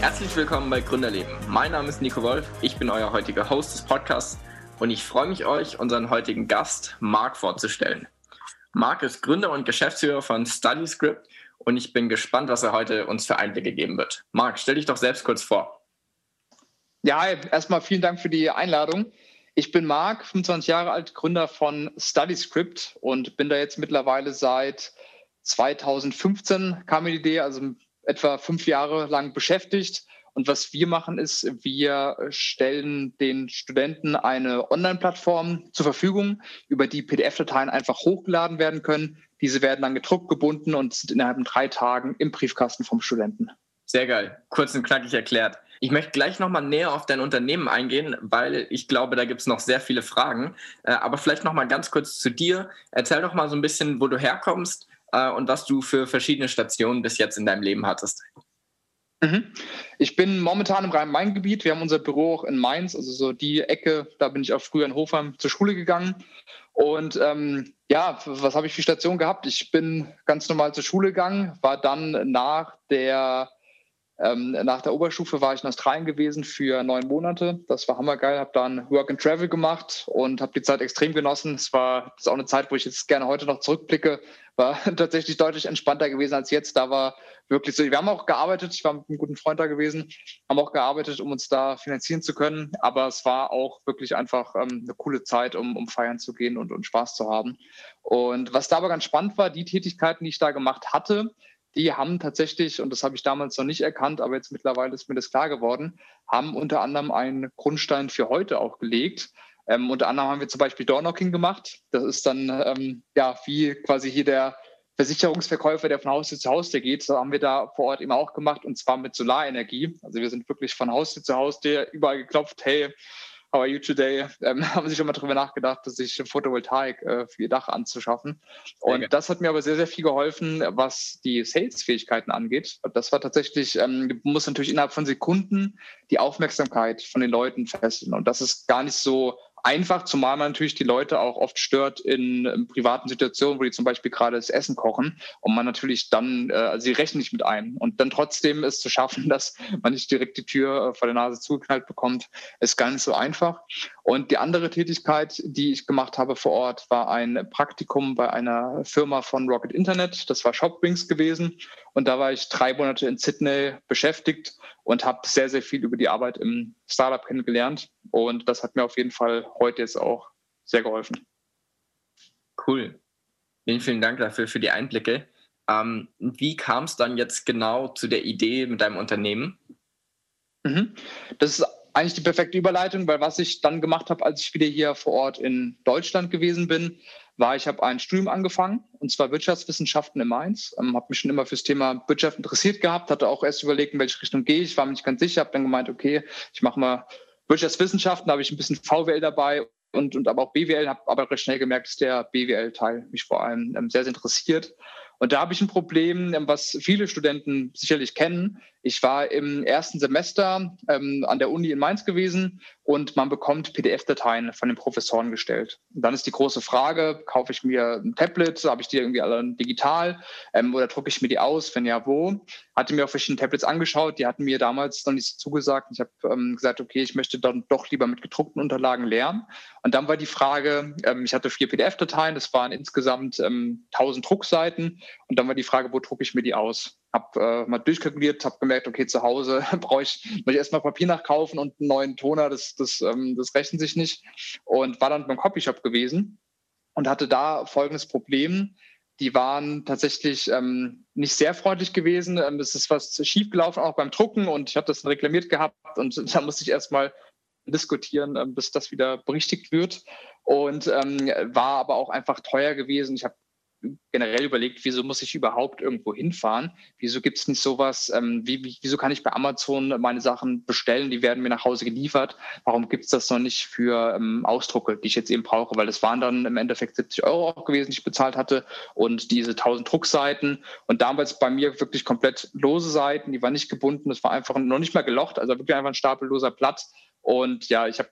Herzlich willkommen bei Gründerleben. Mein Name ist Nico Wolf, ich bin euer heutiger Host des Podcasts und ich freue mich, euch unseren heutigen Gast Marc vorzustellen. Marc ist Gründer und Geschäftsführer von StudyScript und ich bin gespannt, was er heute uns für Einblicke geben wird. Marc, stell dich doch selbst kurz vor. Ja, erstmal vielen Dank für die Einladung. Ich bin Marc, 25 Jahre alt, Gründer von StudyScript und bin da jetzt mittlerweile seit 2015 kam mir die Idee, also etwa fünf Jahre lang beschäftigt. Und was wir machen ist, wir stellen den Studenten eine Online-Plattform zur Verfügung, über die PDF-Dateien einfach hochgeladen werden können. Diese werden dann gedruckt, gebunden und sind innerhalb von drei Tagen im Briefkasten vom Studenten. Sehr geil. Kurz und knackig erklärt. Ich möchte gleich nochmal näher auf dein Unternehmen eingehen, weil ich glaube, da gibt es noch sehr viele Fragen. Äh, aber vielleicht nochmal ganz kurz zu dir. Erzähl doch mal so ein bisschen, wo du herkommst, äh, und was du für verschiedene Stationen bis jetzt in deinem Leben hattest. Mhm. Ich bin momentan im Rhein-Main-Gebiet. Wir haben unser Büro auch in Mainz, also so die Ecke, da bin ich auch früher in Hofheim zur Schule gegangen. Und ähm, ja, was habe ich für Stationen gehabt? Ich bin ganz normal zur Schule gegangen, war dann nach der ähm, nach der Oberstufe war ich in Australien gewesen für neun Monate. Das war hammergeil. Habe dann Work and Travel gemacht und habe die Zeit extrem genossen. Es war das ist auch eine Zeit, wo ich jetzt gerne heute noch zurückblicke. War tatsächlich deutlich entspannter gewesen als jetzt. Da war wirklich so. Wir haben auch gearbeitet. Ich war mit einem guten Freund da gewesen. Haben auch gearbeitet, um uns da finanzieren zu können. Aber es war auch wirklich einfach ähm, eine coole Zeit, um, um feiern zu gehen und, und Spaß zu haben. Und was da aber ganz spannend war, die Tätigkeiten, die ich da gemacht hatte, die haben tatsächlich, und das habe ich damals noch nicht erkannt, aber jetzt mittlerweile ist mir das klar geworden, haben unter anderem einen Grundstein für heute auch gelegt. Ähm, unter anderem haben wir zum Beispiel Doorknocking gemacht. Das ist dann ähm, ja wie quasi hier der Versicherungsverkäufer, der von Haustür zu Haustür geht. Das haben wir da vor Ort eben auch gemacht und zwar mit Solarenergie. Also wir sind wirklich von Haustür zu Haustür überall geklopft, hey, How are you today? Ähm, haben sie schon mal darüber nachgedacht, sich Photovoltaik äh, für ihr Dach anzuschaffen. Und okay. das hat mir aber sehr, sehr viel geholfen, was die Sales-Fähigkeiten angeht. Das war tatsächlich, ähm, muss natürlich innerhalb von Sekunden die Aufmerksamkeit von den Leuten fesseln. Und das ist gar nicht so einfach, zumal man natürlich die Leute auch oft stört in, in, privaten Situationen, wo die zum Beispiel gerade das Essen kochen und man natürlich dann, äh, also sie rechnen nicht mit ein. Und dann trotzdem es zu schaffen, dass man nicht direkt die Tür äh, vor der Nase zugeknallt bekommt, ist gar nicht so einfach. Und die andere Tätigkeit, die ich gemacht habe vor Ort, war ein Praktikum bei einer Firma von Rocket Internet. Das war Shopwings gewesen. Und da war ich drei Monate in Sydney beschäftigt und habe sehr, sehr viel über die Arbeit im Startup kennengelernt. Und das hat mir auf jeden Fall heute jetzt auch sehr geholfen. Cool. Vielen, vielen Dank dafür für die Einblicke. Ähm, wie kam es dann jetzt genau zu der Idee mit deinem Unternehmen? Mhm. Das ist eigentlich die perfekte Überleitung, weil was ich dann gemacht habe, als ich wieder hier vor Ort in Deutschland gewesen bin, war, ich habe ein Studium angefangen, und zwar Wirtschaftswissenschaften in Mainz. Ähm, habe mich schon immer fürs Thema Wirtschaft interessiert gehabt, hatte auch erst überlegt, in welche Richtung gehe ich, war mir nicht ganz sicher, habe dann gemeint, okay, ich mache mal Wirtschaftswissenschaften, da habe ich ein bisschen VWL dabei und, und aber auch BWL, habe aber recht schnell gemerkt, dass der BWL-Teil mich vor allem ähm, sehr, sehr interessiert. Und da habe ich ein Problem, ähm, was viele Studenten sicherlich kennen. Ich war im ersten Semester ähm, an der Uni in Mainz gewesen und man bekommt PDF-Dateien von den Professoren gestellt. Und dann ist die große Frage, kaufe ich mir ein Tablet, habe ich die irgendwie alle digital ähm, oder drucke ich mir die aus, wenn ja, wo? Hatte mir auch verschiedene Tablets angeschaut, die hatten mir damals noch nicht zugesagt. Ich habe ähm, gesagt, okay, ich möchte dann doch lieber mit gedruckten Unterlagen lernen. Und dann war die Frage, ähm, ich hatte vier PDF-Dateien, das waren insgesamt ähm, 1000 Druckseiten und dann war die Frage, wo drucke ich mir die aus? Habe äh, mal durchkalkuliert, habe gemerkt, okay, zu Hause brauche ich, muss ich erstmal Papier nachkaufen und einen neuen Toner, das, das, ähm, das rechnet sich nicht. Und war dann beim Copyshop gewesen und hatte da folgendes Problem. Die waren tatsächlich ähm, nicht sehr freundlich gewesen. Ähm, es ist was schiefgelaufen, auch beim Drucken und ich habe das reklamiert gehabt und da musste ich erstmal diskutieren, ähm, bis das wieder berichtigt wird. Und ähm, war aber auch einfach teuer gewesen. Ich habe generell überlegt, wieso muss ich überhaupt irgendwo hinfahren? Wieso gibt es nicht sowas? Ähm, wie, wie, wieso kann ich bei Amazon meine Sachen bestellen? Die werden mir nach Hause geliefert. Warum gibt es das noch nicht für ähm, Ausdrucke, die ich jetzt eben brauche? Weil das waren dann im Endeffekt 70 Euro auch gewesen, die ich bezahlt hatte und diese 1000 Druckseiten und damals bei mir wirklich komplett lose Seiten, die waren nicht gebunden. Das war einfach noch nicht mal gelocht, also wirklich einfach ein stapelloser Blatt. Und ja, ich habe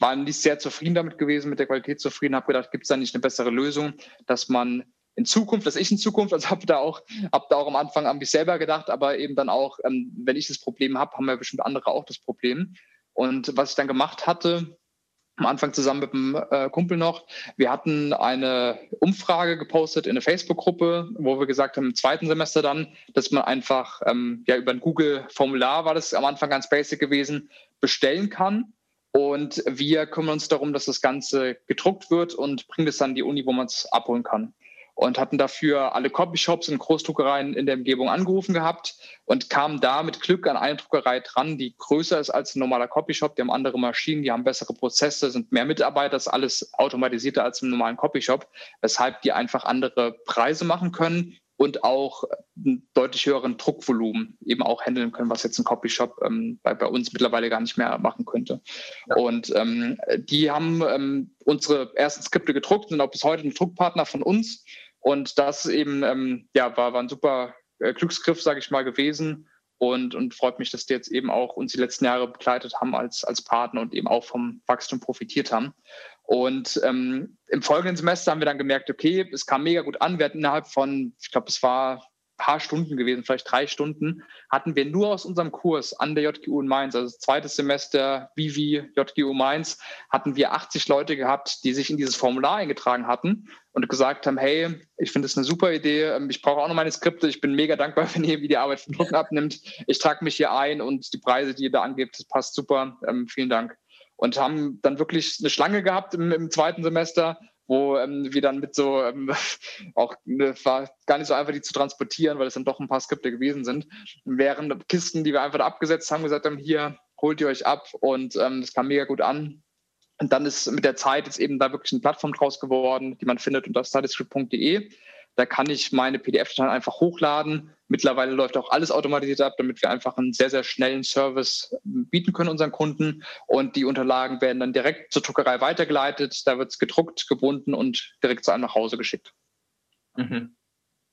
war nicht sehr zufrieden damit gewesen, mit der Qualität zufrieden, habe gedacht, gibt es da nicht eine bessere Lösung, dass man in Zukunft, dass ich in Zukunft, also habe da auch, habe da auch am Anfang an mich selber gedacht, aber eben dann auch, ähm, wenn ich das Problem habe, haben ja bestimmt andere auch das Problem. Und was ich dann gemacht hatte, am Anfang zusammen mit einem äh, Kumpel noch. Wir hatten eine Umfrage gepostet in eine Facebook-Gruppe, wo wir gesagt haben, im zweiten Semester dann, dass man einfach ähm, ja über ein Google-Formular war das am Anfang ganz basic gewesen, bestellen kann. Und wir kümmern uns darum, dass das Ganze gedruckt wird und bringen es dann an die Uni, wo man es abholen kann und hatten dafür alle Copyshops und Großdruckereien in der Umgebung angerufen gehabt und kamen da mit Glück an eine Druckerei dran, die größer ist als ein normaler Copyshop. Die haben andere Maschinen, die haben bessere Prozesse, sind mehr Mitarbeiter, ist alles automatisierter als im normalen Copyshop, weshalb die einfach andere Preise machen können und auch einen deutlich höheren Druckvolumen eben auch handeln können, was jetzt ein Copyshop ähm, bei, bei uns mittlerweile gar nicht mehr machen könnte. Ja. Und ähm, die haben ähm, unsere ersten Skripte gedruckt, sind auch bis heute ein Druckpartner von uns und das eben, ähm, ja, war, war ein super äh, Glücksgriff, sage ich mal, gewesen. Und, und freut mich, dass die jetzt eben auch uns die letzten Jahre begleitet haben als, als Partner und eben auch vom Wachstum profitiert haben. Und ähm, im folgenden Semester haben wir dann gemerkt, okay, es kam mega gut an. Wir hatten innerhalb von, ich glaube, es war paar Stunden gewesen, vielleicht drei Stunden, hatten wir nur aus unserem Kurs an der JGU in Mainz, also zweites Semester Vivi JGU Mainz, hatten wir 80 Leute gehabt, die sich in dieses Formular eingetragen hatten und gesagt haben, hey, ich finde das eine super Idee, ähm, ich brauche auch noch meine Skripte, ich bin mega dankbar, wenn ihr wie die Arbeit von Drucken abnimmt. Ich trage mich hier ein und die Preise, die ihr da angebt, das passt super. Ähm, vielen Dank. Und haben dann wirklich eine Schlange gehabt im, im zweiten Semester wo ähm, wir dann mit so ähm, auch ne, war gar nicht so einfach, die zu transportieren, weil es dann doch ein paar Skripte gewesen sind. Während Kisten, die wir einfach da abgesetzt haben, gesagt haben, hier holt ihr euch ab und ähm, das kam mega gut an. Und dann ist mit der Zeit jetzt eben da wirklich eine Plattform draus geworden, die man findet unter studyscript.de. Da kann ich meine PDF-Dateien einfach hochladen. Mittlerweile läuft auch alles automatisiert ab, damit wir einfach einen sehr, sehr schnellen Service bieten können unseren Kunden. Und die Unterlagen werden dann direkt zur Druckerei weitergeleitet. Da wird es gedruckt, gebunden und direkt zu einem nach Hause geschickt. Mhm.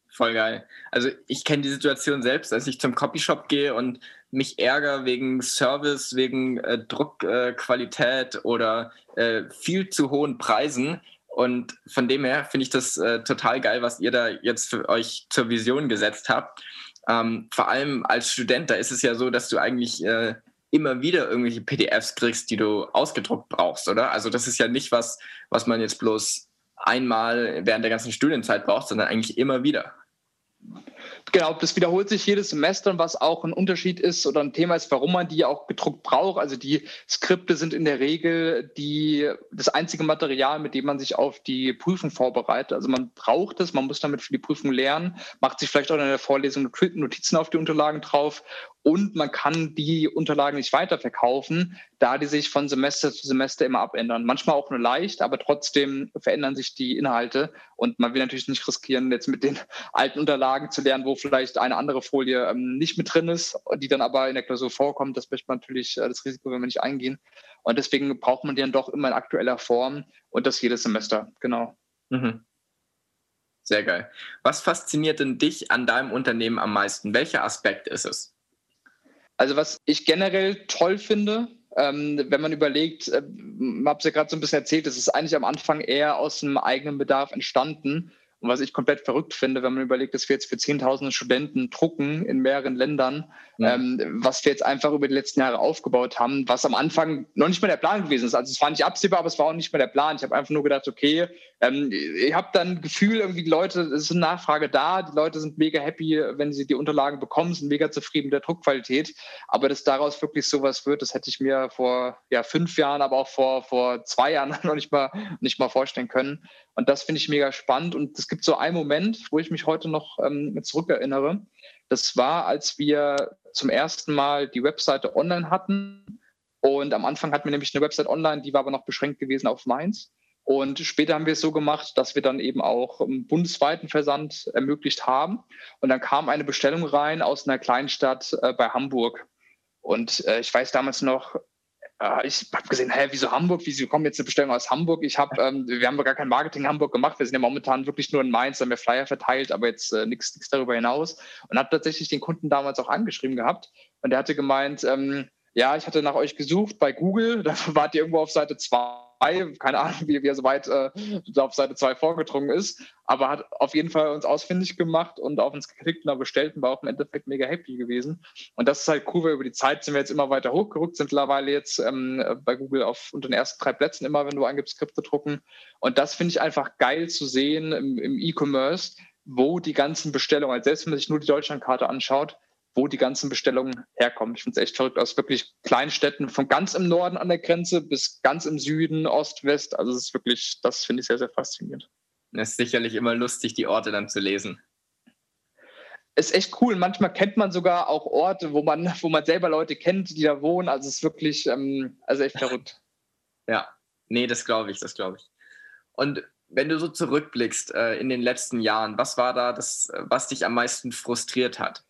Voll geil. Also ich kenne die Situation selbst, als ich zum Copyshop gehe und mich ärgere wegen Service, wegen äh, Druckqualität äh, oder äh, viel zu hohen Preisen und von dem her finde ich das äh, total geil, was ihr da jetzt für euch zur Vision gesetzt habt. Ähm, vor allem als Student, da ist es ja so, dass du eigentlich äh, immer wieder irgendwelche PDFs kriegst, die du ausgedruckt brauchst, oder? Also das ist ja nicht was, was man jetzt bloß einmal während der ganzen Studienzeit braucht, sondern eigentlich immer wieder. Genau, das wiederholt sich jedes Semester was auch ein Unterschied ist oder ein Thema ist, warum man die auch gedruckt braucht. Also die Skripte sind in der Regel die, das einzige Material, mit dem man sich auf die Prüfung vorbereitet. Also man braucht es, man muss damit für die Prüfung lernen, macht sich vielleicht auch in der Vorlesung Notizen auf die Unterlagen drauf und man kann die Unterlagen nicht weiterverkaufen, da die sich von Semester zu Semester immer abändern. Manchmal auch nur leicht, aber trotzdem verändern sich die Inhalte und man will natürlich nicht riskieren, jetzt mit den alten Unterlagen zu lernen, wo vielleicht eine andere Folie ähm, nicht mit drin ist, die dann aber in der Klausur vorkommt. Das möchte man natürlich, äh, das Risiko wenn wir nicht eingehen. Und deswegen braucht man die dann doch immer in aktueller Form und das jedes Semester, genau. Mhm. Sehr geil. Was fasziniert denn dich an deinem Unternehmen am meisten? Welcher Aspekt ist es? Also was ich generell toll finde, ähm, wenn man überlegt, äh, habe es ja gerade so ein bisschen erzählt, es ist eigentlich am Anfang eher aus dem eigenen Bedarf entstanden und was ich komplett verrückt finde, wenn man überlegt, dass wir jetzt für Zehntausende Studenten drucken in mehreren Ländern, ja. ähm, was wir jetzt einfach über die letzten Jahre aufgebaut haben, was am Anfang noch nicht mal der Plan gewesen ist. Also es war nicht absehbar, aber es war auch nicht mehr der Plan. Ich habe einfach nur gedacht, okay, ähm, ich habe dann Gefühl, irgendwie die Leute, es ist eine Nachfrage da, die Leute sind mega happy, wenn sie die Unterlagen bekommen, sind mega zufrieden mit der Druckqualität. Aber dass daraus wirklich sowas wird, das hätte ich mir vor ja, fünf Jahren, aber auch vor, vor zwei Jahren noch nicht mal, nicht mal vorstellen können. Und das finde ich mega spannend. Und es gibt so einen Moment, wo ich mich heute noch ähm, zurückerinnere. Das war, als wir zum ersten Mal die Webseite online hatten. Und am Anfang hatten wir nämlich eine Website online, die war aber noch beschränkt gewesen auf Mainz. Und später haben wir es so gemacht, dass wir dann eben auch einen bundesweiten Versand ermöglicht haben. Und dann kam eine Bestellung rein aus einer Kleinstadt äh, bei Hamburg. Und äh, ich weiß damals noch, äh, ich habe gesehen, hä, wieso Hamburg? Wieso kommt jetzt eine Bestellung aus Hamburg? Ich habe, ähm, wir haben gar kein Marketing in Hamburg gemacht. Wir sind ja momentan wirklich nur in Mainz, haben wir Flyer verteilt, aber jetzt äh, nichts darüber hinaus. Und habe tatsächlich den Kunden damals auch angeschrieben gehabt. Und der hatte gemeint, ähm, ja, ich hatte nach euch gesucht bei Google, da wart ihr irgendwo auf Seite 2 Keine Ahnung, wie, wie er so weit äh, auf Seite 2 vorgedrungen ist, aber hat auf jeden Fall uns ausfindig gemacht und auf uns geklickt und bestellt und war auch im Endeffekt mega happy gewesen. Und das ist halt cool, weil über die Zeit sind wir jetzt immer weiter hochgerückt, sind mittlerweile jetzt ähm, bei Google auf unter den ersten drei Plätzen immer, wenn du angibst, Skripte drucken. Und das finde ich einfach geil zu sehen im, im E-Commerce, wo die ganzen Bestellungen, also selbst wenn man sich nur die Deutschlandkarte anschaut, wo die ganzen Bestellungen herkommen. Ich finde es echt verrückt aus wirklich Kleinstädten von ganz im Norden an der Grenze bis ganz im Süden, Ost, West. Also es ist wirklich, das finde ich sehr, sehr faszinierend. Es ist sicherlich immer lustig, die Orte dann zu lesen. Ist echt cool. Manchmal kennt man sogar auch Orte, wo man, wo man selber Leute kennt, die da wohnen. Also es ist wirklich, ähm, also echt verrückt. Ja, nee, das glaube ich, das glaube ich. Und wenn du so zurückblickst äh, in den letzten Jahren, was war da das, was dich am meisten frustriert hat?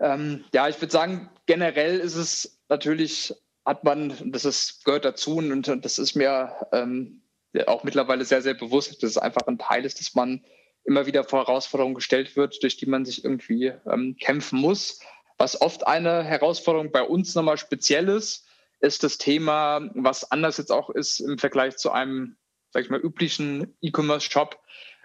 Ähm, ja, ich würde sagen, generell ist es natürlich, hat man, das ist, gehört dazu und, und das ist mir ähm, auch mittlerweile sehr, sehr bewusst, dass es einfach ein Teil ist, dass man immer wieder vor Herausforderungen gestellt wird, durch die man sich irgendwie ähm, kämpfen muss. Was oft eine Herausforderung bei uns nochmal speziell ist, ist das Thema, was anders jetzt auch ist im Vergleich zu einem, sag ich mal, üblichen E-Commerce-Shop.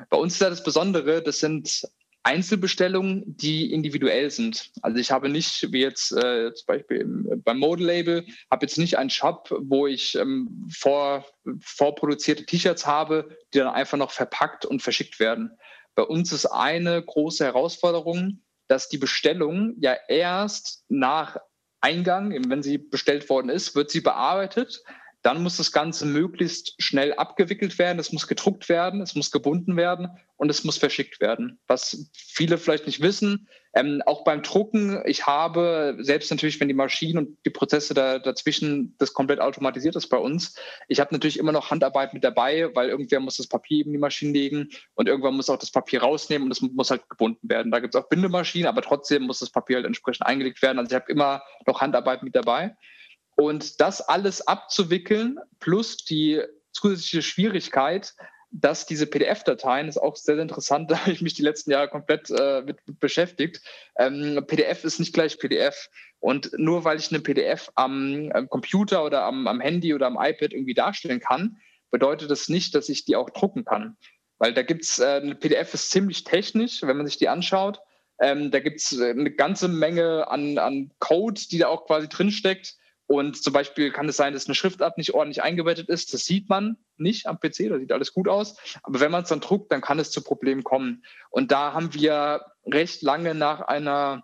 Bei uns ist ja das Besondere, das sind Einzelbestellungen, die individuell sind. Also ich habe nicht, wie jetzt äh, zum Beispiel im, beim Model Label, habe jetzt nicht einen Shop, wo ich ähm, vor, vorproduzierte T-Shirts habe, die dann einfach noch verpackt und verschickt werden. Bei uns ist eine große Herausforderung, dass die Bestellung ja erst nach Eingang, wenn sie bestellt worden ist, wird sie bearbeitet. Dann muss das Ganze möglichst schnell abgewickelt werden, es muss gedruckt werden, es muss gebunden werden und es muss verschickt werden. Was viele vielleicht nicht wissen, ähm, auch beim Drucken, ich habe, selbst natürlich, wenn die Maschinen und die Prozesse da, dazwischen das komplett automatisiert ist bei uns, ich habe natürlich immer noch Handarbeit mit dabei, weil irgendwer muss das Papier eben in die Maschine legen und irgendwann muss auch das Papier rausnehmen und es muss halt gebunden werden. Da gibt es auch Bindemaschinen, aber trotzdem muss das Papier halt entsprechend eingelegt werden. Also ich habe immer noch Handarbeit mit dabei. Und das alles abzuwickeln, plus die zusätzliche Schwierigkeit, dass diese PDF-Dateien, ist auch sehr, sehr interessant, da habe ich mich die letzten Jahre komplett äh, mit, beschäftigt. Ähm, PDF ist nicht gleich PDF. Und nur weil ich eine PDF am, am Computer oder am, am, Handy oder am iPad irgendwie darstellen kann, bedeutet das nicht, dass ich die auch drucken kann. Weil da gibt es, äh, eine PDF ist ziemlich technisch, wenn man sich die anschaut. Ähm, da gibt es eine ganze Menge an, an Code, die da auch quasi drinsteckt und zum Beispiel kann es sein, dass eine Schriftart nicht ordentlich eingebettet ist. Das sieht man nicht am PC, da sieht alles gut aus. Aber wenn man es dann druckt, dann kann es zu Problemen kommen. Und da haben wir recht lange nach einer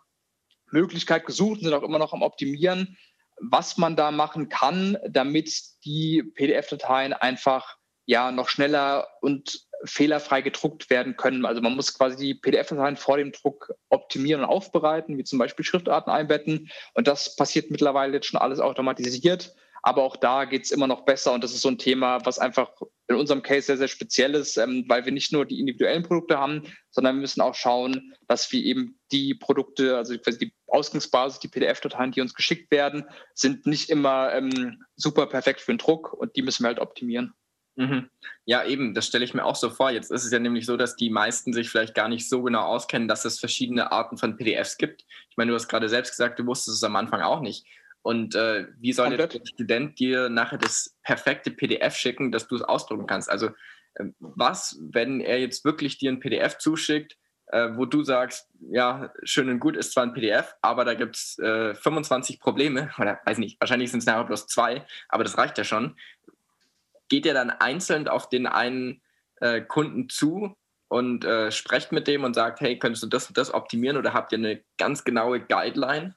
Möglichkeit gesucht und sind auch immer noch am Optimieren, was man da machen kann, damit die PDF-Dateien einfach ja noch schneller und fehlerfrei gedruckt werden können. Also man muss quasi die PDF-Dateien vor dem Druck optimieren und aufbereiten, wie zum Beispiel Schriftarten einbetten. Und das passiert mittlerweile jetzt schon alles automatisiert. Aber auch da geht es immer noch besser und das ist so ein Thema, was einfach in unserem Case sehr, sehr speziell ist, ähm, weil wir nicht nur die individuellen Produkte haben, sondern wir müssen auch schauen, dass wir eben die Produkte, also die Ausgangsbasis, die PDF-Dateien, die uns geschickt werden, sind nicht immer ähm, super perfekt für den Druck und die müssen wir halt optimieren. Mhm. Ja, eben, das stelle ich mir auch so vor. Jetzt ist es ja nämlich so, dass die meisten sich vielleicht gar nicht so genau auskennen, dass es verschiedene Arten von PDFs gibt. Ich meine, du hast gerade selbst gesagt, du wusstest es am Anfang auch nicht. Und äh, wie soll der Student dir nachher das perfekte PDF schicken, dass du es ausdrucken kannst? Also äh, was, wenn er jetzt wirklich dir ein PDF zuschickt, äh, wo du sagst, ja, schön und gut, ist zwar ein PDF, aber da gibt es 25 Probleme, oder weiß nicht, wahrscheinlich sind es nachher bloß zwei, aber das reicht ja schon geht ihr dann einzeln auf den einen äh, Kunden zu und äh, sprecht mit dem und sagt, hey, könntest du das und das optimieren oder habt ihr eine ganz genaue Guideline?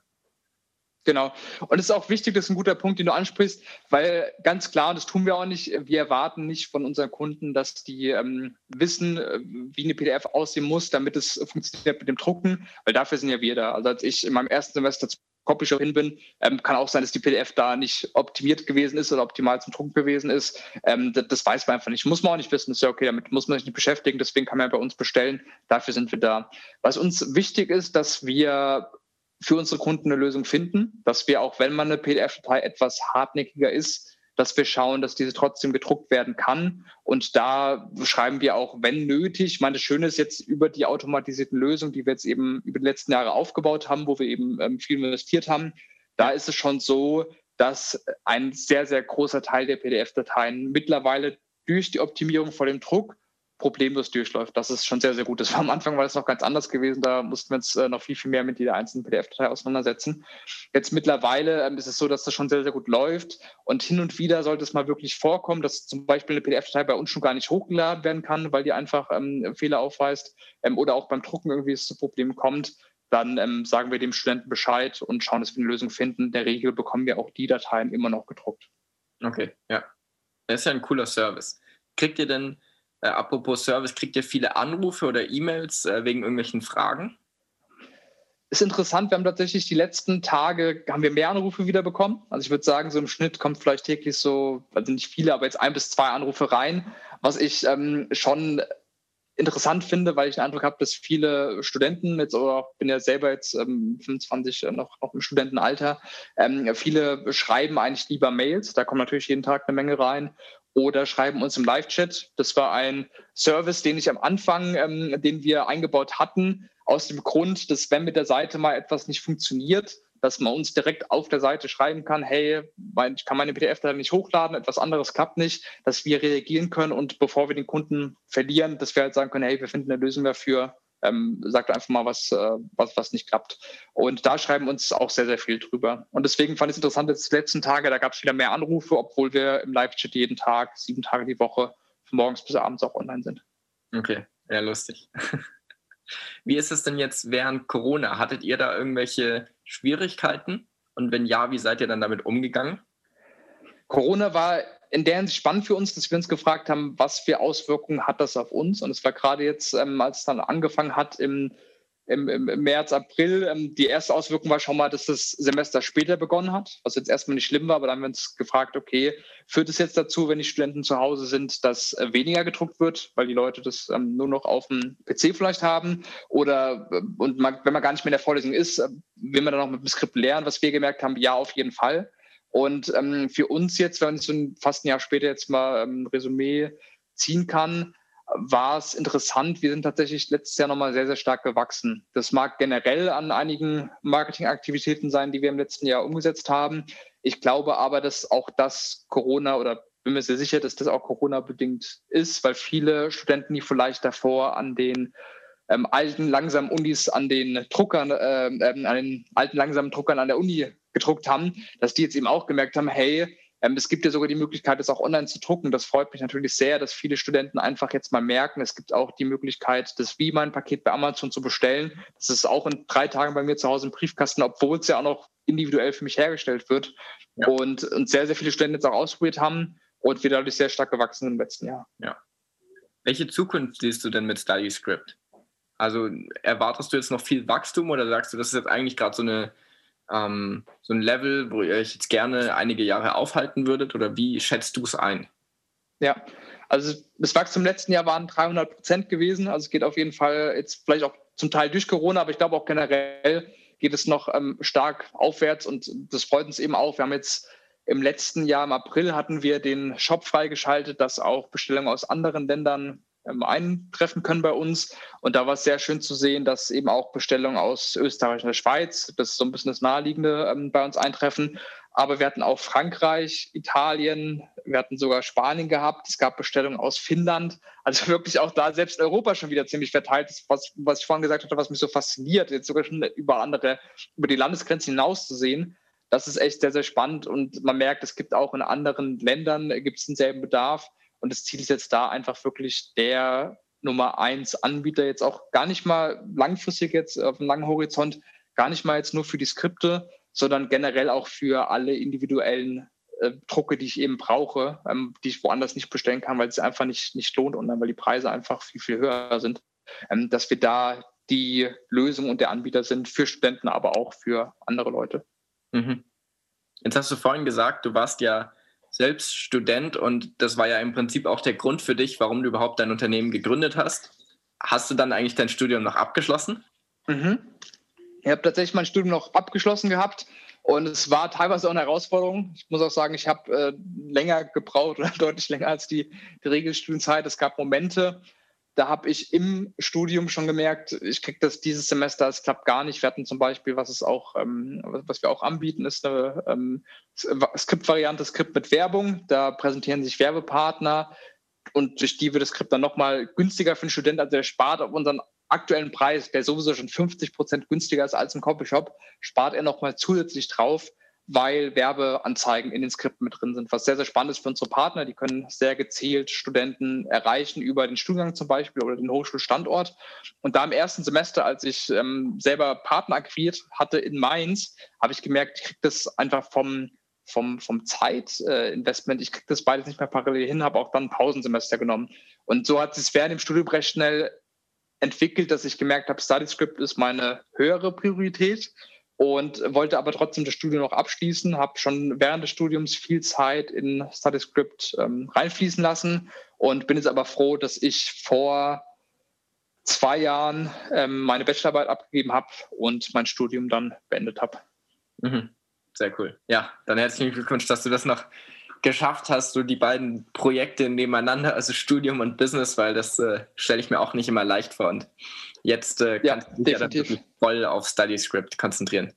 Genau. Und es ist auch wichtig, das ist ein guter Punkt, den du ansprichst, weil ganz klar, und das tun wir auch nicht, wir erwarten nicht von unseren Kunden, dass die ähm, wissen, äh, wie eine PDF aussehen muss, damit es funktioniert mit dem Drucken, weil dafür sind ja wir da. Also als ich in meinem ersten Semester Copyshop hin bin. Ähm, kann auch sein, dass die PDF da nicht optimiert gewesen ist oder optimal zum Drucken gewesen ist. Ähm, das, das, weiß man einfach nicht. Muss man auch nicht wissen. Ist ja okay, damit muss man sich nicht beschäftigen. Deswegen kann man ja bei uns bestellen. Dafür sind wir da. Was uns wichtig ist, dass wir für unsere Kunden eine Lösung finden, dass wir auch, wenn man eine PDF-Datei etwas hartnäckiger ist, dass wir schauen, dass diese trotzdem gedruckt werden kann. Und da schreiben wir auch, wenn nötig. Ich meine, das Schöne ist jetzt über die automatisierten Lösungen, die wir jetzt eben über die letzten Jahre aufgebaut haben, wo wir eben ähm, viel investiert haben. Da ist es schon so, dass ein sehr, sehr großer Teil der PDF-Dateien mittlerweile durch die Optimierung vor dem Druck problemlos durchläuft. Das ist schon sehr, sehr gut. Das war am Anfang war das noch ganz anders gewesen. Da mussten wir uns äh, noch viel, viel mehr mit jeder einzelnen PDF-Datei auseinandersetzen. Jetzt mittlerweile ähm, ist es so, dass das schon sehr, sehr gut läuft. Und hin und wieder sollte es mal wirklich vorkommen, dass zum Beispiel eine PDF-Datei bei uns schon gar nicht hochgeladen werden kann, weil die einfach ähm, Fehler aufweist ähm, oder auch beim Drucken irgendwie es zu Problemen kommt. Dann ähm, sagen wir dem Studenten Bescheid und schauen, dass wir eine Lösung finden. In der Regel bekommen wir auch die Dateien immer noch gedruckt. Okay, ja. Das ist ja ein cooler Service. Kriegt ihr denn äh, apropos Service, kriegt ihr viele Anrufe oder E-Mails äh, wegen irgendwelchen Fragen? Ist interessant, wir haben tatsächlich die letzten Tage, haben wir mehr Anrufe wieder bekommen. Also ich würde sagen, so im Schnitt kommt vielleicht täglich so, also nicht viele, aber jetzt ein bis zwei Anrufe rein, was ich ähm, schon interessant finde, weil ich den Eindruck habe, dass viele Studenten jetzt oder bin ja selber jetzt ähm, 25 äh, noch, noch im Studentenalter, ähm, viele schreiben eigentlich lieber Mails. Da kommt natürlich jeden Tag eine Menge rein oder schreiben uns im Live-Chat. Das war ein Service, den ich am Anfang, ähm, den wir eingebaut hatten, aus dem Grund, dass wenn mit der Seite mal etwas nicht funktioniert, dass man uns direkt auf der Seite schreiben kann, hey, ich kann meine PDF-Datei nicht hochladen, etwas anderes klappt nicht, dass wir reagieren können und bevor wir den Kunden verlieren, dass wir halt sagen können, hey, wir finden eine Lösung dafür, ähm, sagt einfach mal, was, äh, was, was nicht klappt. Und da schreiben uns auch sehr, sehr viel drüber. Und deswegen fand ich es interessant, dass die letzten Tage, da gab es wieder mehr Anrufe, obwohl wir im Live-Chat jeden Tag, sieben Tage die Woche, von morgens bis abends auch online sind. Okay, ja, lustig. Wie ist es denn jetzt während Corona? Hattet ihr da irgendwelche Schwierigkeiten? Und wenn ja, wie seid ihr dann damit umgegangen? Corona war in der Hinsicht spannend für uns, dass wir uns gefragt haben, was für Auswirkungen hat das auf uns? Und es war gerade jetzt, ähm, als es dann angefangen hat im, im, im März, April, ähm, die erste Auswirkung war schon mal, dass das Semester später begonnen hat, was jetzt erstmal nicht schlimm war, aber dann haben wir uns gefragt, okay, führt es jetzt dazu, wenn die Studenten zu Hause sind, dass äh, weniger gedruckt wird, weil die Leute das ähm, nur noch auf dem PC vielleicht haben? Oder äh, und man, wenn man gar nicht mehr in der Vorlesung ist, äh, will man dann noch mit dem Skript lernen, was wir gemerkt haben, ja, auf jeden Fall. Und ähm, für uns jetzt, wenn ich so fast ein Jahr später jetzt mal ähm, ein Resümee ziehen kann, war es interessant. Wir sind tatsächlich letztes Jahr nochmal sehr, sehr stark gewachsen. Das mag generell an einigen Marketingaktivitäten sein, die wir im letzten Jahr umgesetzt haben. Ich glaube aber, dass auch das Corona oder bin mir sehr sicher, dass das auch Corona-bedingt ist, weil viele Studenten, die vielleicht davor an den ähm, alten langsamen Unis, an den Druckern, äh, an den alten langsamen Druckern an der Uni gedruckt haben, dass die jetzt eben auch gemerkt haben, hey, ähm, es gibt ja sogar die Möglichkeit, das auch online zu drucken. Das freut mich natürlich sehr, dass viele Studenten einfach jetzt mal merken, es gibt auch die Möglichkeit, das wie mein Paket bei Amazon zu bestellen. Das ist auch in drei Tagen bei mir zu Hause im Briefkasten, obwohl es ja auch noch individuell für mich hergestellt wird. Ja. Und, und sehr, sehr viele Studenten jetzt auch ausprobiert haben und wir dadurch sehr stark gewachsen im letzten Jahr. Ja. Welche Zukunft siehst du denn mit StudyScript? Also erwartest du jetzt noch viel Wachstum oder sagst du, das ist jetzt eigentlich gerade so eine ähm, so ein Level, wo ihr euch jetzt gerne einige Jahre aufhalten würdet? Oder wie schätzt du es ein? Ja, also das Wachstum im letzten Jahr waren 300 Prozent gewesen. Also es geht auf jeden Fall jetzt vielleicht auch zum Teil durch Corona, aber ich glaube auch generell geht es noch ähm, stark aufwärts und das freut uns eben auch. Wir haben jetzt im letzten Jahr, im April, hatten wir den Shop freigeschaltet, dass auch Bestellungen aus anderen Ländern eintreffen können bei uns. Und da war es sehr schön zu sehen, dass eben auch Bestellungen aus Österreich und der Schweiz, das ist so ein bisschen das Naheliegende, ähm, bei uns eintreffen. Aber wir hatten auch Frankreich, Italien, wir hatten sogar Spanien gehabt. Es gab Bestellungen aus Finnland. Also wirklich auch da selbst Europa schon wieder ziemlich verteilt ist, was, was ich vorhin gesagt hatte, was mich so fasziniert, jetzt sogar schon über andere, über die Landesgrenzen hinaus zu sehen. Das ist echt sehr, sehr spannend und man merkt, es gibt auch in anderen Ländern, gibt es denselben Bedarf. Und das Ziel ist jetzt da einfach wirklich der Nummer eins Anbieter jetzt auch gar nicht mal langfristig jetzt auf einem langen Horizont, gar nicht mal jetzt nur für die Skripte, sondern generell auch für alle individuellen äh, Drucke, die ich eben brauche, ähm, die ich woanders nicht bestellen kann, weil es einfach nicht, nicht lohnt und dann, weil die Preise einfach viel, viel höher sind, ähm, dass wir da die Lösung und der Anbieter sind für Studenten, aber auch für andere Leute. Mhm. Jetzt hast du vorhin gesagt, du warst ja selbst Student und das war ja im Prinzip auch der Grund für dich, warum du überhaupt dein Unternehmen gegründet hast. Hast du dann eigentlich dein Studium noch abgeschlossen? Mhm. Ich habe tatsächlich mein Studium noch abgeschlossen gehabt und es war teilweise auch eine Herausforderung. Ich muss auch sagen, ich habe äh, länger gebraucht oder deutlich länger als die, die Regelstudienzeit. Es gab Momente, da habe ich im Studium schon gemerkt, ich kriege das dieses Semester, es klappt gar nicht. Wir hatten zum Beispiel, was es auch, ähm, was wir auch anbieten, ist eine ähm, Skriptvariante, Skript mit Werbung. Da präsentieren sich Werbepartner und durch die wird das Skript dann nochmal günstiger für den Studenten. Also der spart auf unseren aktuellen Preis, der sowieso schon 50 Prozent günstiger ist als im Copyshop, spart er nochmal zusätzlich drauf weil Werbeanzeigen in den Skripten mit drin sind, was sehr, sehr spannend ist für unsere Partner. Die können sehr gezielt Studenten erreichen über den Studiengang zum Beispiel oder den Hochschulstandort. Und da im ersten Semester, als ich ähm, selber Partner akquiriert hatte in Mainz, habe ich gemerkt, ich kriege das einfach vom, vom, vom Zeitinvestment, äh, ich kriege das beides nicht mehr parallel hin, habe auch dann ein Pausensemester genommen. Und so hat es während dem Studium recht schnell entwickelt, dass ich gemerkt habe, StudyScript ist meine höhere Priorität und wollte aber trotzdem das Studium noch abschließen, habe schon während des Studiums viel Zeit in StudyScript ähm, reinfließen lassen und bin jetzt aber froh, dass ich vor zwei Jahren ähm, meine Bachelorarbeit abgegeben habe und mein Studium dann beendet habe. Mhm. Sehr cool. Ja, dann herzlichen Glückwunsch, dass du das noch geschafft hast, so die beiden Projekte nebeneinander, also Studium und Business, weil das äh, stelle ich mir auch nicht immer leicht vor. Und jetzt äh, kannst ja, du dich ja dann wirklich voll auf StudyScript konzentrieren.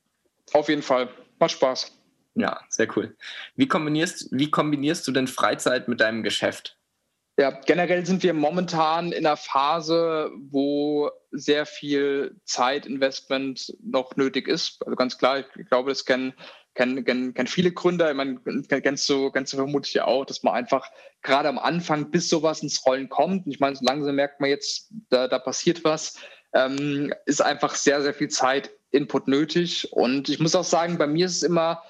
Auf jeden Fall. Macht Spaß. Ja, sehr cool. Wie kombinierst, wie kombinierst du denn Freizeit mit deinem Geschäft? Ja, generell sind wir momentan in einer Phase, wo sehr viel Zeitinvestment noch nötig ist. Also ganz klar, ich glaube, das kennen kennen, kennen, kennen viele Gründer, ich meine, kennst du, kennst du vermutlich ja auch, dass man einfach gerade am Anfang, bis sowas ins Rollen kommt, und ich meine, so langsam merkt man jetzt, da, da passiert was, ähm, ist einfach sehr, sehr viel Zeit, Input nötig. Und ich muss auch sagen, bei mir ist es immer,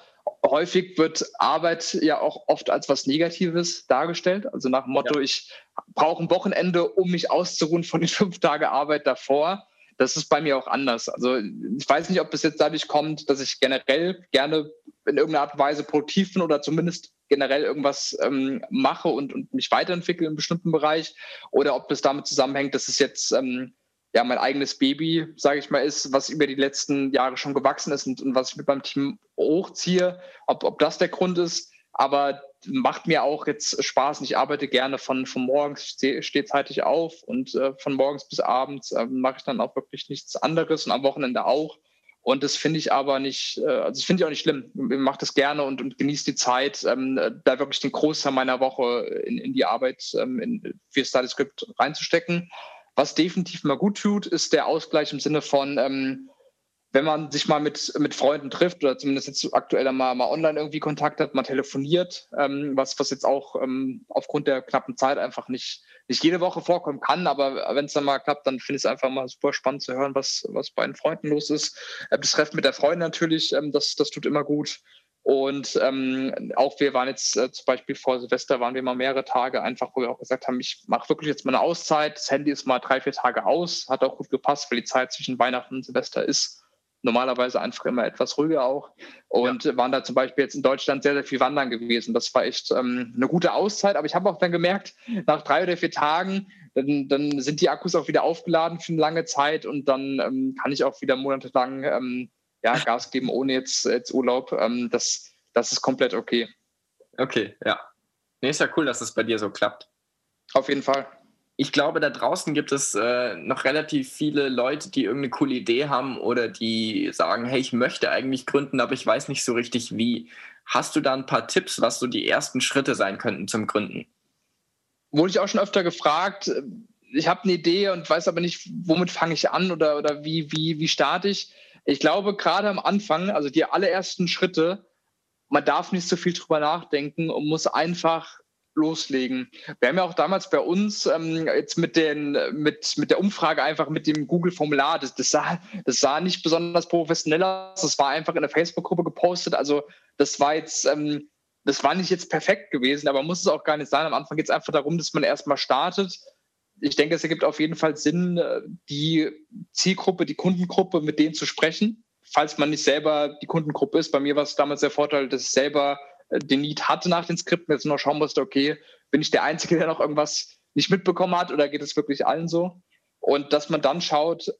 häufig wird Arbeit ja auch oft als was Negatives dargestellt. Also nach dem Motto, ja. ich brauche ein Wochenende, um mich auszuruhen von den fünf Tagen Arbeit davor. Das ist bei mir auch anders. Also ich weiß nicht, ob es jetzt dadurch kommt, dass ich generell gerne in irgendeiner Art und Weise produktiv bin oder zumindest generell irgendwas ähm, mache und, und mich weiterentwickle einem bestimmten Bereich oder ob das damit zusammenhängt, dass es jetzt ähm, ja mein eigenes Baby, sage ich mal, ist, was über die letzten Jahre schon gewachsen ist und, und was ich mit meinem Team hochziehe, ob, ob das der Grund ist. Aber macht mir auch jetzt Spaß ich arbeite gerne von, von morgens, stehe zeitig auf und äh, von morgens bis abends äh, mache ich dann auch wirklich nichts anderes und am Wochenende auch. Und das finde ich aber nicht, äh, also das finde ich auch nicht schlimm. Ich mache das gerne und, und genieße die Zeit, ähm, da wirklich den Großteil meiner Woche in, in die Arbeit ähm, in, für StudyScript reinzustecken. Was definitiv mal gut tut, ist der Ausgleich im Sinne von, ähm, wenn man sich mal mit, mit Freunden trifft oder zumindest jetzt aktuell mal, mal online irgendwie Kontakt hat, mal telefoniert, ähm, was, was jetzt auch ähm, aufgrund der knappen Zeit einfach nicht, nicht jede Woche vorkommen kann, aber wenn es dann mal klappt, dann finde ich es einfach mal super spannend zu hören, was, was bei den Freunden los ist. Äh, das Treffen mit der Freundin natürlich, ähm, das, das tut immer gut. Und ähm, auch wir waren jetzt äh, zum Beispiel vor Silvester waren wir mal mehrere Tage einfach, wo wir auch gesagt haben, ich mache wirklich jetzt mal eine Auszeit. Das Handy ist mal drei, vier Tage aus. Hat auch gut gepasst, weil die Zeit zwischen Weihnachten und Silvester ist normalerweise einfach immer etwas ruhiger auch. Und ja. waren da zum Beispiel jetzt in Deutschland sehr, sehr viel wandern gewesen. Das war echt ähm, eine gute Auszeit. Aber ich habe auch dann gemerkt, nach drei oder vier Tagen, dann, dann, sind die Akkus auch wieder aufgeladen für eine lange Zeit und dann ähm, kann ich auch wieder monatelang ähm, ja, Gas geben, ohne jetzt, jetzt Urlaub. Ähm, das, das ist komplett okay. Okay, ja. Nee, ist ja cool, dass es das bei dir so klappt. Auf jeden Fall ich glaube, da draußen gibt es äh, noch relativ viele Leute, die irgendeine coole Idee haben oder die sagen, hey, ich möchte eigentlich gründen, aber ich weiß nicht so richtig wie. Hast du da ein paar Tipps, was so die ersten Schritte sein könnten zum Gründen? Wurde ich auch schon öfter gefragt. Ich habe eine Idee und weiß aber nicht, womit fange ich an oder, oder wie, wie, wie starte ich. Ich glaube, gerade am Anfang, also die allerersten Schritte, man darf nicht so viel drüber nachdenken und muss einfach loslegen. Wir haben ja auch damals bei uns ähm, jetzt mit, den, mit, mit der Umfrage einfach mit dem Google-Formular, das, das, sah, das sah nicht besonders professionell aus, das war einfach in der Facebook-Gruppe gepostet, also das war jetzt, ähm, das war nicht jetzt perfekt gewesen, aber muss es auch gar nicht sein. Am Anfang geht es einfach darum, dass man erstmal startet. Ich denke, es ergibt auf jeden Fall Sinn, die Zielgruppe, die Kundengruppe, mit denen zu sprechen, falls man nicht selber die Kundengruppe ist. Bei mir war es damals der Vorteil, dass ich selber den Need hatte nach den Skripten, jetzt nur schauen musste, okay, bin ich der Einzige, der noch irgendwas nicht mitbekommen hat oder geht es wirklich allen so? Und dass man dann schaut,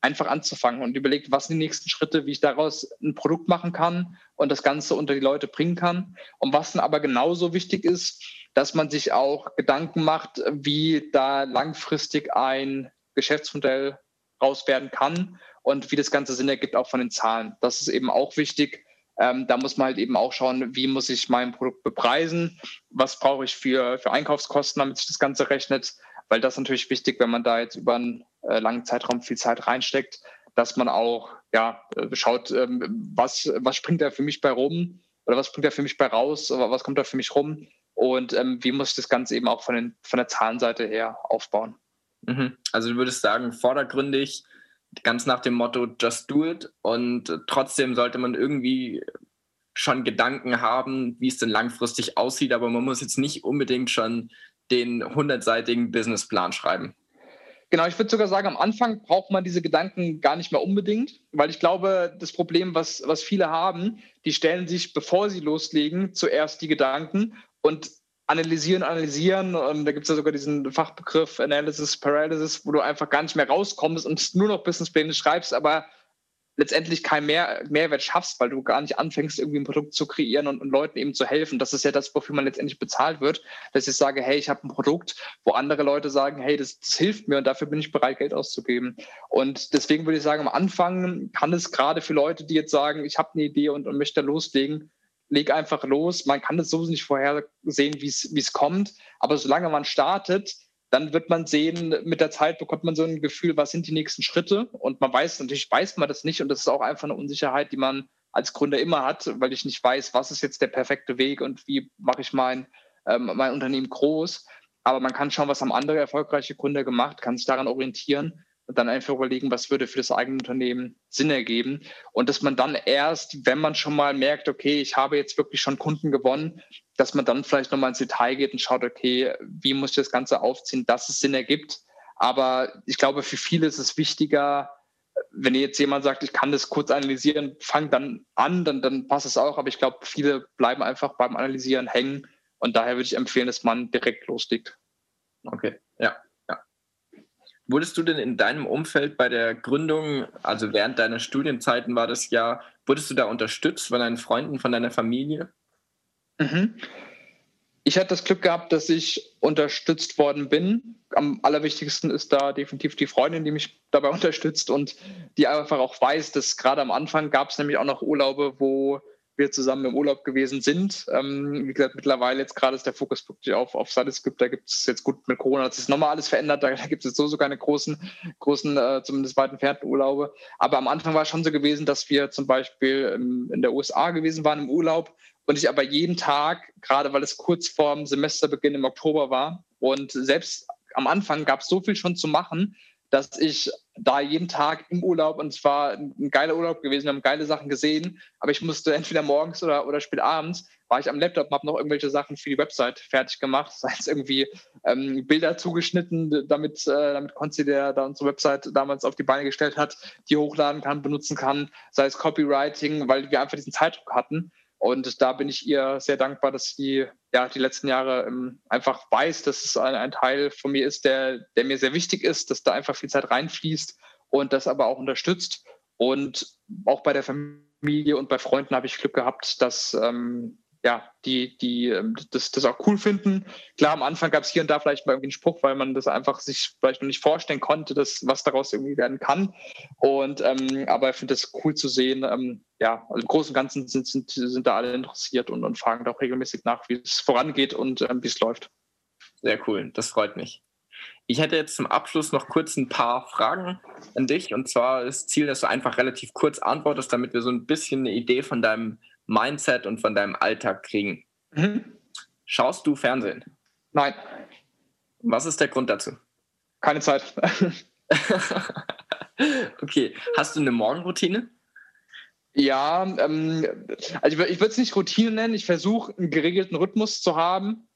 einfach anzufangen und überlegt, was sind die nächsten Schritte, wie ich daraus ein Produkt machen kann und das Ganze unter die Leute bringen kann. Und was dann aber genauso wichtig ist, dass man sich auch Gedanken macht, wie da langfristig ein Geschäftsmodell raus werden kann und wie das Ganze Sinn ergibt, auch von den Zahlen. Das ist eben auch wichtig. Ähm, da muss man halt eben auch schauen, wie muss ich mein Produkt bepreisen, was brauche ich für, für Einkaufskosten, damit sich das Ganze rechnet, weil das ist natürlich wichtig, wenn man da jetzt über einen äh, langen Zeitraum viel Zeit reinsteckt, dass man auch ja, äh, schaut, ähm, was, was springt da für mich bei rum oder was springt da für mich bei raus, oder was kommt da für mich rum und ähm, wie muss ich das Ganze eben auch von, den, von der Zahlenseite her aufbauen. Mhm. Also du würdest sagen, vordergründig, ganz nach dem Motto Just Do It. Und trotzdem sollte man irgendwie schon Gedanken haben, wie es denn langfristig aussieht, aber man muss jetzt nicht unbedingt schon den hundertseitigen Businessplan schreiben. Genau, ich würde sogar sagen, am Anfang braucht man diese Gedanken gar nicht mehr unbedingt, weil ich glaube, das Problem, was, was viele haben, die stellen sich, bevor sie loslegen, zuerst die Gedanken. Und analysieren, analysieren. Und da gibt es ja sogar diesen Fachbegriff Analysis Paralysis, wo du einfach gar nicht mehr rauskommst und nur noch Businesspläne schreibst, aber letztendlich keinen mehr, Mehrwert schaffst, weil du gar nicht anfängst, irgendwie ein Produkt zu kreieren und, und, Leuten eben zu helfen. Das ist ja das, wofür man letztendlich bezahlt wird, dass ich sage, hey, ich habe ein Produkt, wo andere Leute sagen, hey, das, das, hilft mir und dafür bin ich bereit, Geld auszugeben. Und deswegen würde ich sagen, am Anfang kann es gerade für Leute, die jetzt sagen, ich habe eine Idee und, und möchte loslegen, leg einfach los. Man kann das sowieso nicht vorhersehen, wie es kommt. Aber solange man startet, dann wird man sehen, mit der Zeit bekommt man so ein Gefühl, was sind die nächsten Schritte? Und man weiß, natürlich weiß man das nicht und das ist auch einfach eine Unsicherheit, die man als Gründer immer hat, weil ich nicht weiß, was ist jetzt der perfekte Weg und wie mache ich mein, ähm, mein Unternehmen groß. Aber man kann schauen, was haben andere erfolgreiche Gründer gemacht, kann sich daran orientieren dann einfach überlegen, was würde für das eigene Unternehmen Sinn ergeben. Und dass man dann erst, wenn man schon mal merkt, okay, ich habe jetzt wirklich schon Kunden gewonnen, dass man dann vielleicht nochmal ins Detail geht und schaut, okay, wie muss ich das Ganze aufziehen, dass es Sinn ergibt. Aber ich glaube, für viele ist es wichtiger, wenn jetzt jemand sagt, ich kann das kurz analysieren, fang dann an, dann, dann passt es auch. Aber ich glaube, viele bleiben einfach beim Analysieren hängen. Und daher würde ich empfehlen, dass man direkt loslegt. Okay, ja. Wurdest du denn in deinem Umfeld bei der Gründung, also während deiner Studienzeiten war das ja, wurdest du da unterstützt von deinen Freunden, von deiner Familie? Mhm. Ich hatte das Glück gehabt, dass ich unterstützt worden bin. Am allerwichtigsten ist da definitiv die Freundin, die mich dabei unterstützt und die einfach auch weiß, dass gerade am Anfang gab es nämlich auch noch Urlaube, wo wir zusammen im Urlaub gewesen sind. Ähm, wie gesagt, mittlerweile jetzt gerade ist der Fokus wirklich auf, auf Cytoscript. Da gibt es jetzt gut mit Corona, hat sich nochmal alles verändert. Da, da gibt es jetzt so keine großen, großen äh, zumindest weit entfernten Urlaube. Aber am Anfang war es schon so gewesen, dass wir zum Beispiel ähm, in der USA gewesen waren im Urlaub und ich aber jeden Tag, gerade weil es kurz vorm Semesterbeginn im Oktober war und selbst am Anfang gab es so viel schon zu machen, dass ich da jeden Tag im Urlaub, und es war ein geiler Urlaub gewesen, wir haben geile Sachen gesehen, aber ich musste entweder morgens oder, oder spät abends, war ich am Laptop und habe noch irgendwelche Sachen für die Website fertig gemacht, sei es irgendwie ähm, Bilder zugeschnitten, damit, äh, damit Konzi, der da unsere Website damals auf die Beine gestellt hat, die hochladen kann, benutzen kann, sei es Copywriting, weil wir einfach diesen Zeitdruck hatten. Und da bin ich ihr sehr dankbar, dass sie ja die letzten Jahre ähm, einfach weiß, dass es ein, ein, Teil von mir ist, der, der mir sehr wichtig ist, dass da einfach viel Zeit reinfließt und das aber auch unterstützt. Und auch bei der Familie und bei Freunden habe ich Glück gehabt, dass ähm, ja, die, die ähm, das, das auch cool finden. Klar, am Anfang gab es hier und da vielleicht mal irgendwie einen Spruch, weil man das einfach sich vielleicht noch nicht vorstellen konnte, dass, was daraus irgendwie werden kann. Und ähm, aber ich finde es cool zu sehen, ähm, ja, also im Großen und Ganzen sind, sind, sind da alle interessiert und, und fragen da auch regelmäßig nach, wie es vorangeht und ähm, wie es läuft. Sehr cool, das freut mich. Ich hätte jetzt zum Abschluss noch kurz ein paar Fragen an dich. Und zwar ist das Ziel, dass du einfach relativ kurz antwortest, damit wir so ein bisschen eine Idee von deinem Mindset und von deinem Alltag kriegen. Mhm. Schaust du Fernsehen? Nein. Was ist der Grund dazu? Keine Zeit. okay. Hast du eine Morgenroutine? Ja, ähm, also ich, ich würde es nicht Routine nennen. Ich versuche einen geregelten Rhythmus zu haben.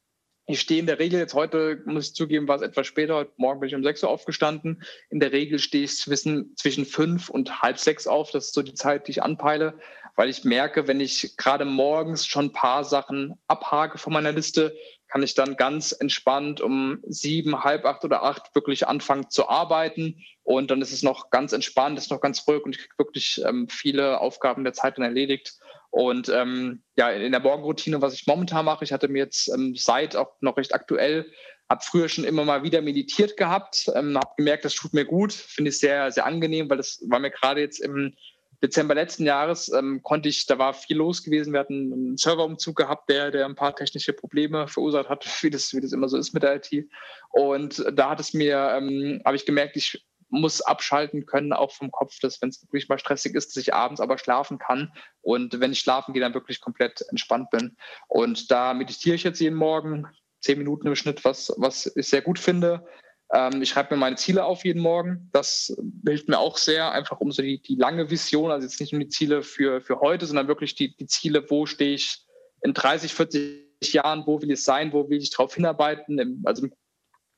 Ich stehe in der Regel jetzt heute, muss ich zugeben, war es etwas später. Heute Morgen bin ich um 6 Uhr aufgestanden. In der Regel stehe ich zwischen, zwischen 5 und halb sechs auf. Das ist so die Zeit, die ich anpeile weil ich merke, wenn ich gerade morgens schon ein paar Sachen abhake von meiner Liste, kann ich dann ganz entspannt um sieben, halb acht oder acht wirklich anfangen zu arbeiten. Und dann ist es noch ganz entspannt, ist noch ganz ruhig und ich kriege wirklich ähm, viele Aufgaben der Zeit dann erledigt. Und ähm, ja, in der Morgenroutine, was ich momentan mache, ich hatte mir jetzt ähm, seit auch noch recht aktuell, habe früher schon immer mal wieder meditiert gehabt, ähm, habe gemerkt, das tut mir gut, finde ich sehr, sehr angenehm, weil das war mir gerade jetzt im Dezember letzten Jahres ähm, konnte ich, da war viel los gewesen. Wir hatten einen Serverumzug gehabt, der, der ein paar technische Probleme verursacht hat, wie das, wie das immer so ist mit der IT. Und da hat es mir, ähm, habe ich gemerkt, ich muss abschalten können, auch vom Kopf, dass wenn es wirklich mal stressig ist, dass ich abends aber schlafen kann. Und wenn ich schlafen gehe, dann wirklich komplett entspannt bin. Und da meditiere ich jetzt jeden Morgen, zehn Minuten im Schnitt, was, was ich sehr gut finde. Ähm, ich schreibe mir meine Ziele auf jeden Morgen. Das hilft mir auch sehr, einfach um so die, die lange Vision, also jetzt nicht nur die Ziele für, für heute, sondern wirklich die, die Ziele, wo stehe ich in 30, 40 Jahren, wo will ich sein, wo will ich darauf hinarbeiten, also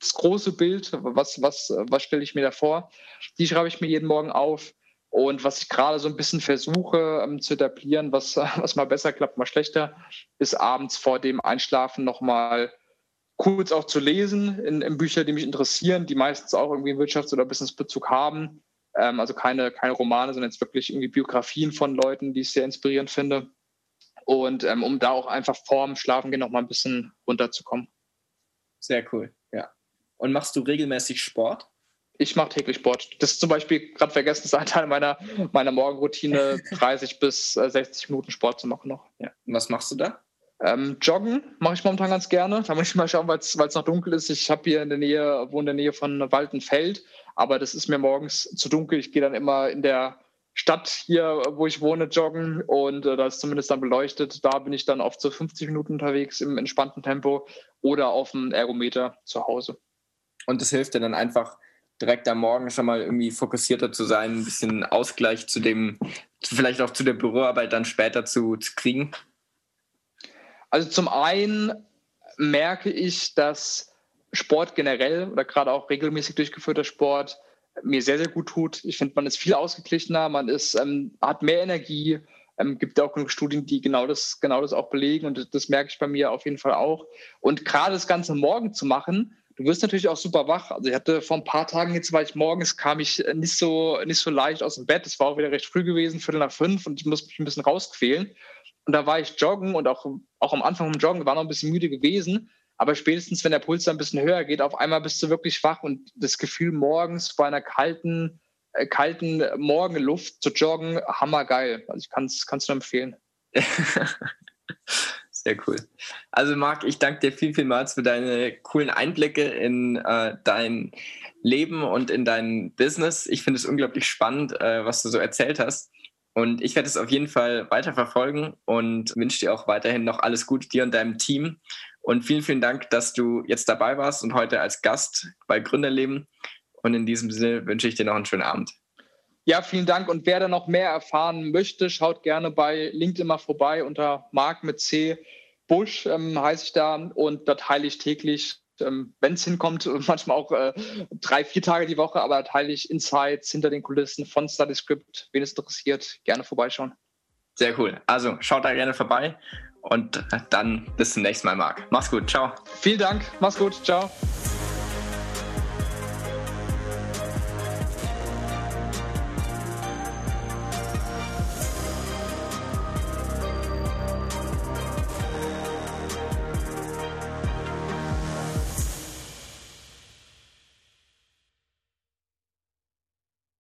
das große Bild, was, was, was stelle ich mir da vor, die schreibe ich mir jeden Morgen auf. Und was ich gerade so ein bisschen versuche ähm, zu etablieren, was, was mal besser klappt, mal schlechter, ist abends vor dem Einschlafen nochmal kurz auch zu lesen in, in Bücher, die mich interessieren, die meistens auch irgendwie einen Wirtschafts- oder Businessbezug haben. Ähm, also keine, keine Romane, sondern jetzt wirklich irgendwie Biografien von Leuten, die ich sehr inspirierend finde. Und ähm, um da auch einfach vorm Schlafengehen noch mal ein bisschen runterzukommen. Sehr cool, ja. Und machst du regelmäßig Sport? Ich mache täglich Sport. Das ist zum Beispiel gerade vergessen, das ist ein Teil meiner, meiner Morgenroutine, 30 bis 60 Minuten Sport zu machen noch. Ja. Und was machst du da? Ähm, Joggen mache ich momentan ganz gerne. Da muss ich mal schauen, weil es noch dunkel ist. Ich habe hier in der Nähe, wohne in der Nähe von Waldenfeld, aber das ist mir morgens zu dunkel. Ich gehe dann immer in der Stadt hier, wo ich wohne, joggen und äh, da ist zumindest dann beleuchtet. Da bin ich dann oft so 50 Minuten unterwegs im entspannten Tempo oder auf dem Ergometer zu Hause. Und das hilft dir dann einfach direkt am Morgen schon mal irgendwie fokussierter zu sein, ein bisschen Ausgleich zu dem, vielleicht auch zu der Büroarbeit dann später zu, zu kriegen? Also zum einen merke ich, dass Sport generell oder gerade auch regelmäßig durchgeführter Sport mir sehr, sehr gut tut. Ich finde, man ist viel ausgeglichener, man ist, ähm, hat mehr Energie. Ähm, gibt auch genug Studien, die genau das, genau das auch belegen und das, das merke ich bei mir auf jeden Fall auch. Und gerade das Ganze morgen zu machen, du wirst natürlich auch super wach. Also ich hatte vor ein paar Tagen jetzt war ich morgens, kam ich nicht so, nicht so leicht aus dem Bett. Es war auch wieder recht früh gewesen, Viertel nach fünf und ich musste mich ein bisschen rausquälen. Und da war ich joggen und auch, auch am Anfang vom Joggen war noch ein bisschen müde gewesen. Aber spätestens, wenn der Puls dann ein bisschen höher geht, auf einmal bist du wirklich wach und das Gefühl morgens bei einer kalten, äh, kalten Morgenluft zu joggen, hammergeil. Also ich kann es nur empfehlen. Sehr cool. Also Marc, ich danke dir viel, vielmals für deine coolen Einblicke in äh, dein Leben und in dein Business. Ich finde es unglaublich spannend, äh, was du so erzählt hast. Und ich werde es auf jeden Fall weiter verfolgen und wünsche dir auch weiterhin noch alles Gute dir und deinem Team. Und vielen, vielen Dank, dass du jetzt dabei warst und heute als Gast bei Gründerleben. Und in diesem Sinne wünsche ich dir noch einen schönen Abend. Ja, vielen Dank. Und wer da noch mehr erfahren möchte, schaut gerne bei LinkedIn mal vorbei unter Mark mit C. Busch ähm, heiße ich da und da teile ich täglich ähm, wenn es hinkommt, manchmal auch äh, drei, vier Tage die Woche, aber teile ich Insights hinter den Kulissen von StudyScript. Wen es interessiert, gerne vorbeischauen. Sehr cool. Also schaut da gerne vorbei und dann bis zum nächsten Mal, Marc. Mach's gut. Ciao. Vielen Dank. Mach's gut. Ciao.